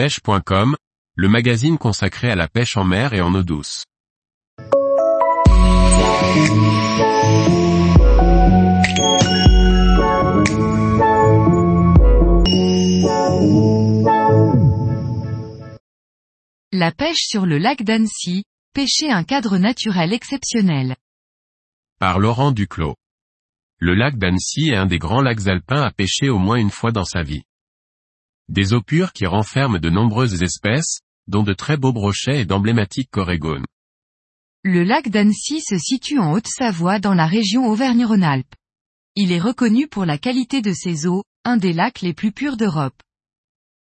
pêche.com, le magazine consacré à la pêche en mer et en eau douce. La pêche sur le lac d'Annecy, pêcher un cadre naturel exceptionnel. Par Laurent Duclos. Le lac d'Annecy est un des grands lacs alpins à pêcher au moins une fois dans sa vie. Des eaux pures qui renferment de nombreuses espèces, dont de très beaux brochets et d'emblématiques corégones. Le lac d'Annecy se situe en Haute-Savoie dans la région Auvergne-Rhône-Alpes. Il est reconnu pour la qualité de ses eaux, un des lacs les plus purs d'Europe.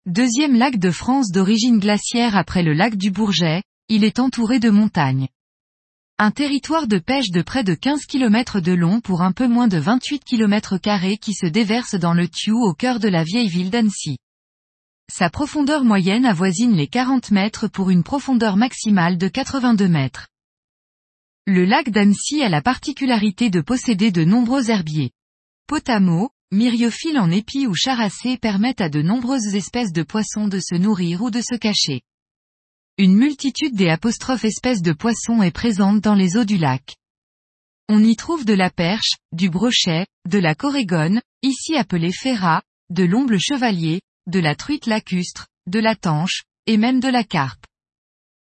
Deuxième lac de France d'origine glaciaire après le lac du Bourget, il est entouré de montagnes. Un territoire de pêche de près de 15 km de long pour un peu moins de 28 km qui se déverse dans le Thioux au cœur de la vieille ville d'Annecy. Sa profondeur moyenne avoisine les 40 mètres pour une profondeur maximale de 82 mètres. Le lac d'Annecy a la particularité de posséder de nombreux herbiers. Potamo, myriophiles en épis ou characées permettent à de nombreuses espèces de poissons de se nourrir ou de se cacher. Une multitude des apostrophes espèces de poissons est présente dans les eaux du lac. On y trouve de la perche, du brochet, de la corégone, ici appelée ferra, de l'omble chevalier, de la truite lacustre, de la tanche, et même de la carpe.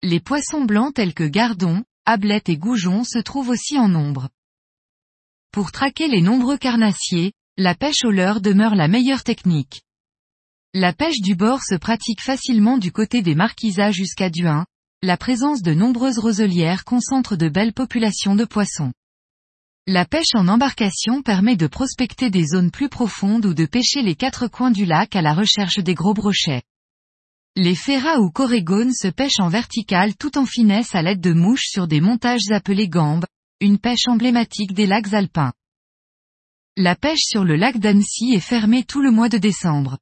Les poissons blancs tels que gardons, ablettes et goujons se trouvent aussi en nombre. Pour traquer les nombreux carnassiers, la pêche au leurre demeure la meilleure technique. La pêche du bord se pratique facilement du côté des marquisats jusqu'à Duin, la présence de nombreuses roselières concentre de belles populations de poissons. La pêche en embarcation permet de prospecter des zones plus profondes ou de pêcher les quatre coins du lac à la recherche des gros brochets. Les ferras ou corégones se pêchent en vertical tout en finesse à l'aide de mouches sur des montages appelés gambes, une pêche emblématique des lacs alpins. La pêche sur le lac d'Annecy est fermée tout le mois de décembre.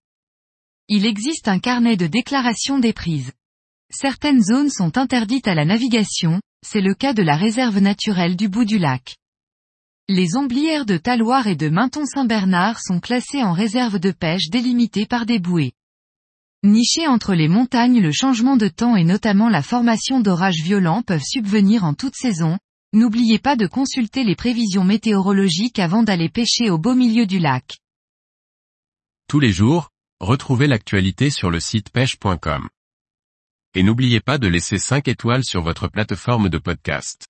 Il existe un carnet de déclaration des prises. Certaines zones sont interdites à la navigation, c'est le cas de la réserve naturelle du bout du lac. Les omblières de Taloir et de Menton-Saint-Bernard sont classées en réserve de pêche délimitées par des bouées. Nichées entre les montagnes le changement de temps et notamment la formation d'orages violents peuvent subvenir en toute saison, n'oubliez pas de consulter les prévisions météorologiques avant d'aller pêcher au beau milieu du lac. Tous les jours, retrouvez l'actualité sur le site pêche.com. Et n'oubliez pas de laisser 5 étoiles sur votre plateforme de podcast.